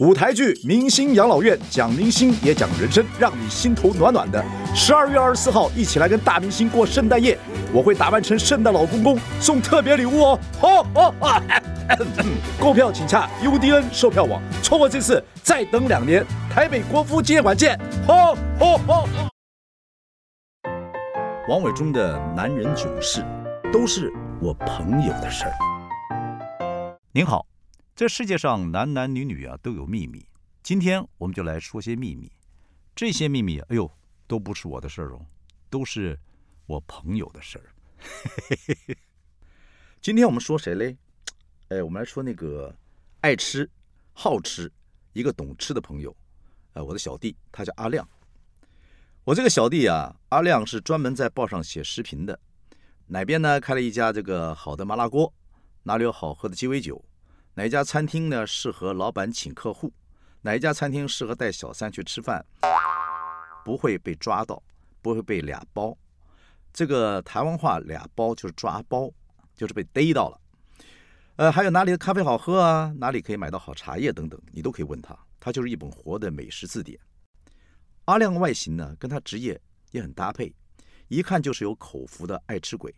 舞台剧《明星养老院》，讲明星也讲人生，让你心头暖暖的。十二月二十四号，一起来跟大明星过圣诞夜，我会打扮成圣诞老公公，送特别礼物哦。好，哦啊，购票请洽 UDN 售票网，错过这次再等两年。台北国父纪念馆见。好，好，好。王伟忠的男人囧事，都是我朋友的事儿。您好。这世界上男男女女啊都有秘密，今天我们就来说些秘密。这些秘密，哎呦，都不是我的事儿哦，都是我朋友的事儿。今天我们说谁嘞？哎，我们来说那个爱吃、好吃、一个懂吃的朋友。哎，我的小弟，他叫阿亮。我这个小弟啊，阿亮是专门在报上写视频的。哪边呢？开了一家这个好的麻辣锅，哪里有好喝的鸡尾酒？哪一家餐厅呢适合老板请客户？哪一家餐厅适合带小三去吃饭？不会被抓到，不会被俩包。这个台湾话俩包就是抓包，就是被逮到了。呃，还有哪里的咖啡好喝啊？哪里可以买到好茶叶等等，你都可以问他。他就是一本活的美食字典。阿亮外形呢，跟他职业也很搭配，一看就是有口福的爱吃鬼，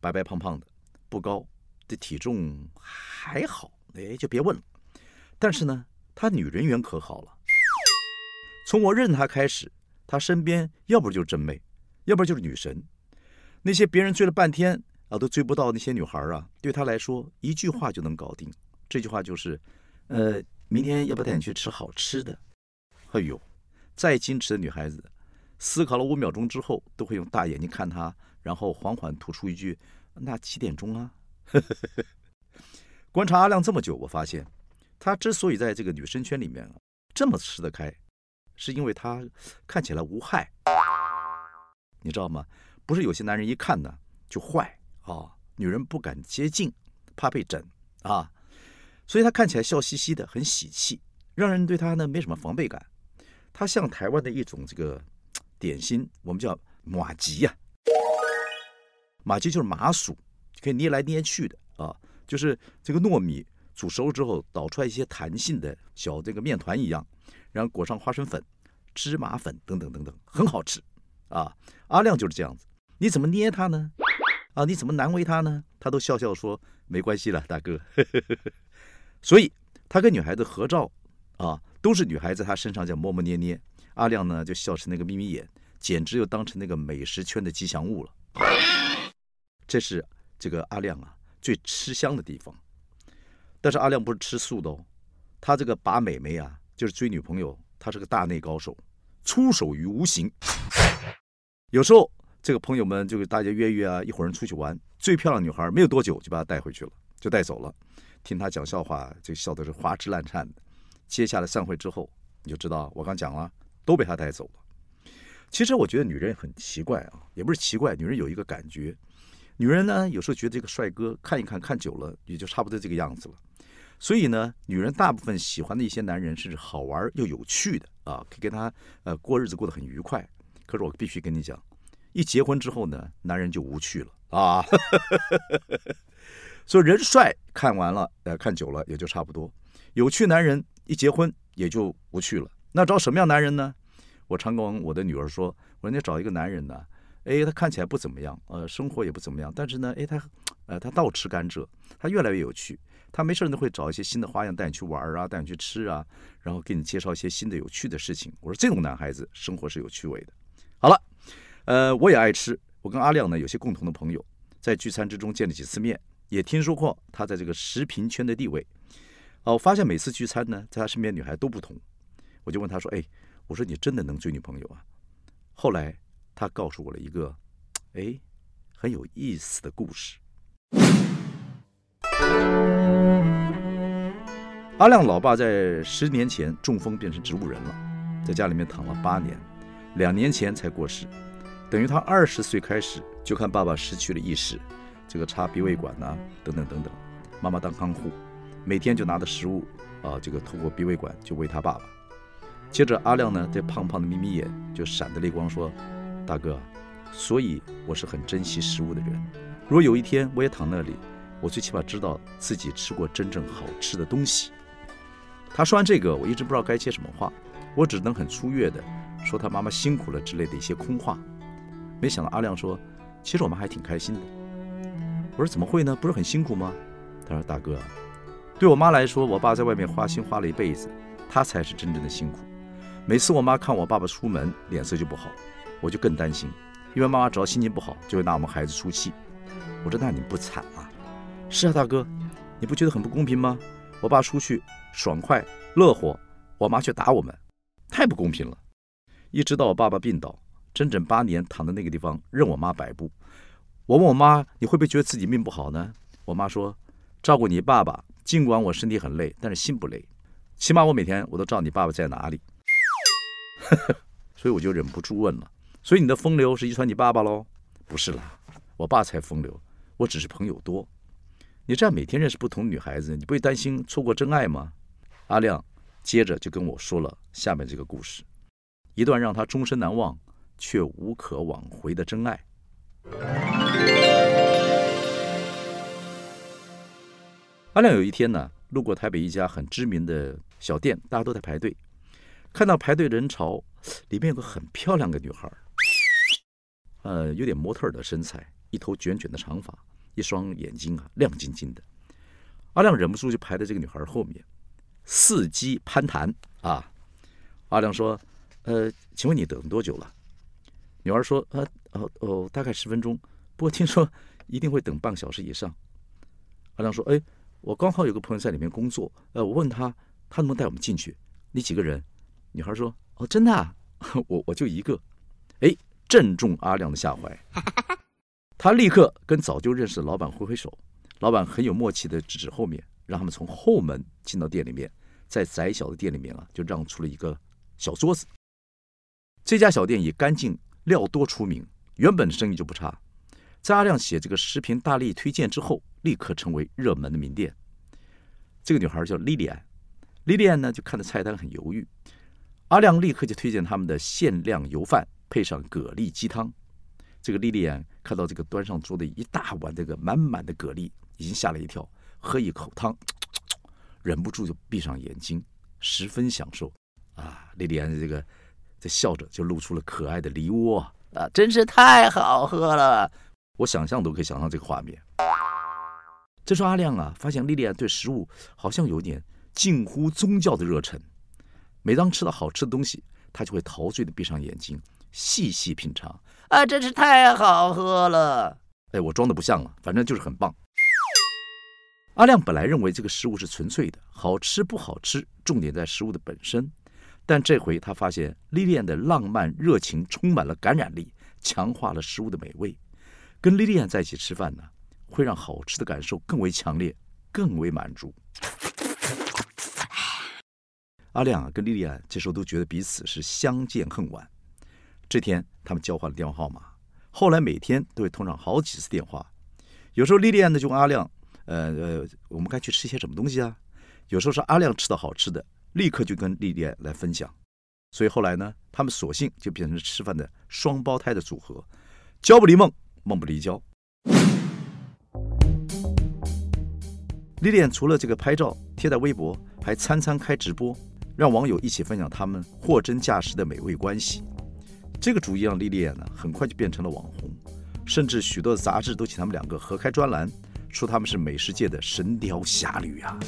白白胖胖的，不高。的体重还好，哎，就别问了。但是呢，他女人缘可好了。从我认他开始，他身边要不就是真妹，要不就是女神。那些别人追了半天啊都追不到那些女孩啊，对他来说一句话就能搞定。这句话就是：呃，明天要不要带你去吃好吃的？哎呦，再矜持的女孩子，思考了五秒钟之后，都会用大眼睛看他，然后缓缓吐出一句：“那几点钟啊？” 观察阿亮这么久，我发现他之所以在这个女生圈里面这么吃得开，是因为他看起来无害。你知道吗？不是有些男人一看呢就坏啊，女人不敢接近，怕被整啊，所以他看起来笑嘻嘻的，很喜气，让人对他呢没什么防备感。他像台湾的一种这个点心，我们叫马吉呀，马吉就是麻薯。可以捏来捏去的啊，就是这个糯米煮熟之后捣出来一些弹性的小这个面团一样，然后裹上花生粉、芝麻粉等等等等，很好吃啊。阿亮就是这样子，你怎么捏他呢？啊，你怎么难为他呢？他都笑笑说没关系了，大哥。所以他跟女孩子合照啊，都是女孩子他身上这样摸摸捏捏，阿亮呢就笑成那个眯眯眼，简直就当成那个美食圈的吉祥物了。这是。这个阿亮啊，最吃香的地方。但是阿亮不是吃素的哦，他这个把美眉啊，就是追女朋友，他是个大内高手，出手于无形。有时候这个朋友们就给大家约约啊，一伙人出去玩，最漂亮女孩没有多久就把她带回去了，就带走了。听他讲笑话，就笑的是花枝乱颤的。接下来散会之后，你就知道我刚讲了，都被他带走了。其实我觉得女人很奇怪啊，也不是奇怪，女人有一个感觉。女人呢，有时候觉得这个帅哥看一看，看久了也就差不多这个样子了。所以呢，女人大部分喜欢的一些男人是好玩又有趣的啊，可以跟他呃过日子过得很愉快。可是我必须跟你讲，一结婚之后呢，男人就无趣了啊。所以人帅看完了，呃，看久了也就差不多。有趣男人一结婚也就无趣了。那找什么样男人呢？我常跟我的女儿说，我说你找一个男人呢。哎，他看起来不怎么样，呃，生活也不怎么样，但是呢，哎，他，呃，他倒吃甘蔗，他越来越有趣，他没事呢会找一些新的花样带你去玩啊，带你去吃啊，然后给你介绍一些新的有趣的事情。我说这种男孩子生活是有趣味的。好了，呃，我也爱吃，我跟阿亮呢有些共同的朋友，在聚餐之中见了几次面，也听说过他在这个食品圈的地位。哦，我发现每次聚餐呢，在他身边女孩都不同，我就问他说，哎，我说你真的能追女朋友啊？后来。他告诉我了一个，哎，很有意思的故事。阿亮老爸在十年前中风变成植物人了，在家里面躺了八年，两年前才过世，等于他二十岁开始就看爸爸失去了意识，这个插鼻胃管呐，等等等等，妈妈当看护，每天就拿着食物啊，这个透过鼻胃管就喂他爸爸。接着阿亮呢，这胖胖的眯眯眼就闪着泪光说。大哥，所以我是很珍惜食物的人。如果有一天我也躺那里，我最起码知道自己吃过真正好吃的东西。他说完这个，我一直不知道该接什么话，我只能很粗略的说他妈妈辛苦了之类的一些空话。没想到阿亮说，其实我妈还挺开心的。我说怎么会呢？不是很辛苦吗？他说大哥，对我妈来说，我爸在外面花心花了一辈子，他才是真正的辛苦。每次我妈看我爸爸出门脸色就不好，我就更担心，因为妈妈只要心情不好，就会拿我们孩子出气。我说那你不惨啊？是啊，大哥，你不觉得很不公平吗？我爸出去爽快乐活，我妈却打我们，太不公平了。一直到我爸爸病倒，整整八年躺在那个地方任我妈摆布。我问我妈，你会不会觉得自己命不好呢？我妈说，照顾你爸爸，尽管我身体很累，但是心不累。起码我每天我都知道你爸爸在哪里。所以我就忍不住问了，所以你的风流是遗传你爸爸喽？不是啦，我爸才风流，我只是朋友多。你这样每天认识不同女孩子，你不会担心错过真爱吗？阿亮接着就跟我说了下面这个故事，一段让他终身难忘却无可挽回的真爱。阿亮有一天呢，路过台北一家很知名的小店，大家都在排队，看到排队人潮里面有个很漂亮的女孩，呃，有点模特的身材，一头卷卷的长发。一双眼睛啊，亮晶晶的。阿亮忍不住就排在这个女孩后面，伺机攀谈啊。阿亮说：“呃，请问你等多久了？”女孩说：“呃，哦哦，大概十分钟。不过听说一定会等半小时以上。”阿亮说：“哎，我刚好有个朋友在里面工作，呃，我问他，他能不能带我们进去？你几个人？”女孩说：“哦，真的，啊，我我就一个。”哎，正中阿亮的下怀。他立刻跟早就认识的老板挥挥手，老板很有默契的指指后面，让他们从后门进到店里面，在窄小的店里面啊，就让出了一个小桌子。这家小店以干净料多出名，原本生意就不差。在阿亮写这个视频大力推荐之后，立刻成为热门的名店。这个女孩叫莉莉安，莉莉安呢就看着菜单很犹豫，阿亮立刻就推荐他们的限量油饭，配上蛤蜊鸡汤。这个莉莉安看到这个端上桌的一大碗这个满满的蛤蜊，已经吓了一跳，喝一口汤，忍不住就闭上眼睛，十分享受。啊，莉莉安这个在笑着，就露出了可爱的梨窝啊，真是太好喝了！我想象都可以想象这个画面。这时候阿亮啊，发现莉莉安对食物好像有点近乎宗教的热忱。每当吃到好吃的东西，他就会陶醉的闭上眼睛，细细品尝。啊，真是太好喝了！哎，我装的不像了，反正就是很棒。阿亮本来认为这个食物是纯粹的，好吃不好吃，重点在食物的本身。但这回他发现莉莉安的浪漫热情充满了感染力，强化了食物的美味。跟莉莉安在一起吃饭呢，会让好吃的感受更为强烈，更为满足。阿亮啊，跟莉莉安这时候都觉得彼此是相见恨晚。这天，他们交换了电话号码。后来每天都会通上好几次电话。有时候莉莉安呢就问阿亮：“呃呃，我们该去吃些什么东西啊？”有时候是阿亮吃到好吃的，立刻就跟莉莉安来分享。所以后来呢，他们索性就变成吃饭的双胞胎的组合，交不离梦，梦不离交。莉莉安除了这个拍照贴在微博，还餐餐开直播，让网友一起分享他们货真价实的美味关系。这个主意让莉莉安呢，很快就变成了网红，甚至许多的杂志都请他们两个合开专栏，说他们是美食界的神雕侠侣啊。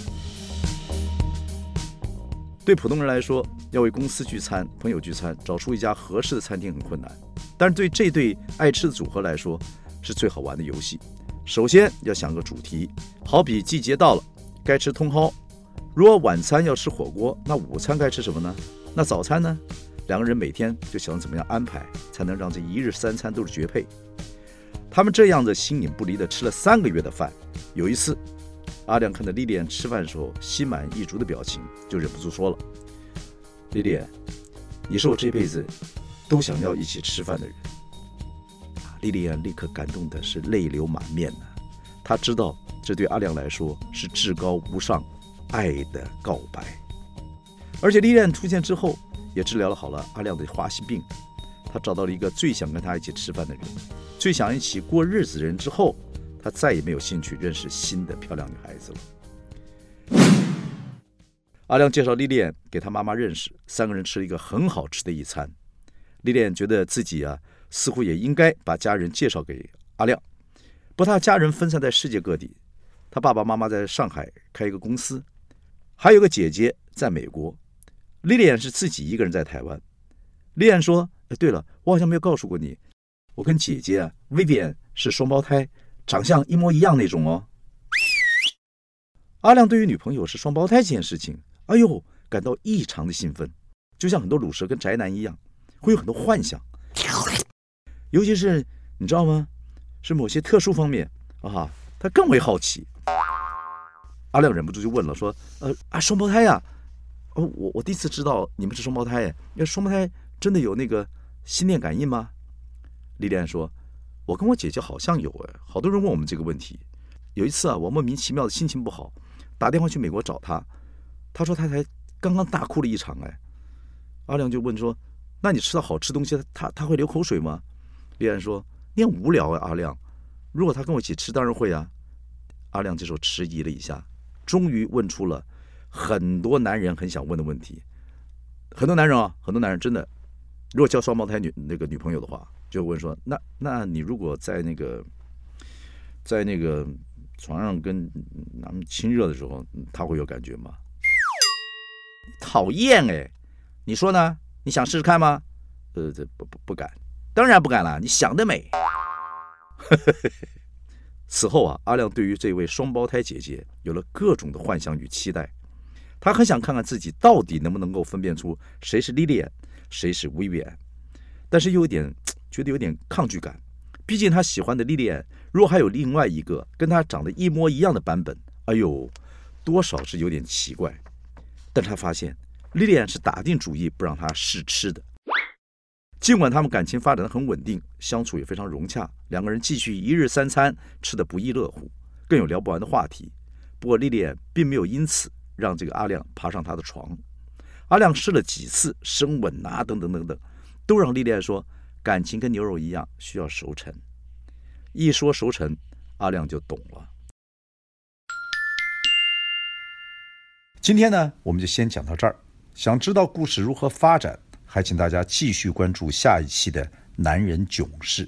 对普通人来说，要为公司聚餐、朋友聚餐，找出一家合适的餐厅很困难，但是对这对爱吃的组合来说，是最好玩的游戏。首先要想个主题，好比季节到了，该吃茼蒿；如果晚餐要吃火锅，那午餐该吃什么呢？那早餐呢？两个人每天就想怎么样安排，才能让这一日三餐都是绝配。他们这样子心影不离的吃了三个月的饭。有一次，阿亮看到莉莉安吃饭的时候心满意足的表情，就忍不住说了：“莉莉安，你是我这辈子都想要一起吃饭的人。”莉莉安立刻感动的是泪流满面呢。她知道这对阿亮来说是至高无上爱的告白。而且莉莉安出现之后。也治疗了好了阿亮的花心病，他找到了一个最想跟他一起吃饭的人，最想一起过日子的人之后，他再也没有兴趣认识新的漂亮女孩子了。阿亮介绍丽莲给他妈妈认识，三个人吃了一个很好吃的一餐。丽莲觉得自己啊，似乎也应该把家人介绍给阿亮。不，他家人分散在世界各地，他爸爸妈妈在上海开一个公司，还有个姐姐在美国。莉莉安是自己一个人在台湾。莉莉安说：“哎，对了，我好像没有告诉过你，我跟姐姐啊，Vivian 是双胞胎，长相一模一样那种哦。”阿亮对于女朋友是双胞胎这件事情，哎呦，感到异常的兴奋，就像很多乳蛇跟宅男一样，会有很多幻想，尤其是你知道吗？是某些特殊方面啊，他更为好奇。阿亮忍不住就问了，说：“呃啊，双胞胎呀？哦，我我第一次知道你们是双胞胎哎，那双胞胎真的有那个心电感应吗？”丽莲说：“我跟我姐姐好像有哎，好多人问我们这个问题。有一次啊，我莫名其妙的心情不好，打电话去美国找她，她说她才刚刚大哭了一场哎。阿亮就问说：那你吃到好吃东西，她她会流口水吗？丽莲说。”你很无聊啊，阿亮。如果他跟我一起吃，当然会啊。阿亮这时候迟疑了一下，终于问出了很多男人很想问的问题。很多男人啊，很多男人真的，如果交双胞胎女那个女朋友的话，就问说：那那你如果在那个在那个床上跟他们亲热的时候，他会有感觉吗？讨厌哎！你说呢？你想试试看吗？呃，这不不不敢。当然不敢了，你想得美。此后啊，阿亮对于这位双胞胎姐姐有了各种的幻想与期待，他很想看看自己到底能不能够分辨出谁是莉莉安，谁是薇薇安，但是又有点觉得有点抗拒感，毕竟他喜欢的莉莉安，如果还有另外一个跟他长得一模一样的版本，哎呦，多少是有点奇怪。但他发现莉莉安是打定主意不让他试吃的。尽管他们感情发展的很稳定，相处也非常融洽，两个人继续一日三餐吃得不亦乐乎，更有聊不完的话题。不过莉莉安并没有因此让这个阿亮爬上他的床。阿亮试了几次深吻啊，等等等等，都让莉莉安说感情跟牛肉一样需要熟成。一说熟成，阿亮就懂了。今天呢，我们就先讲到这儿。想知道故事如何发展？还请大家继续关注下一期的《男人囧事》。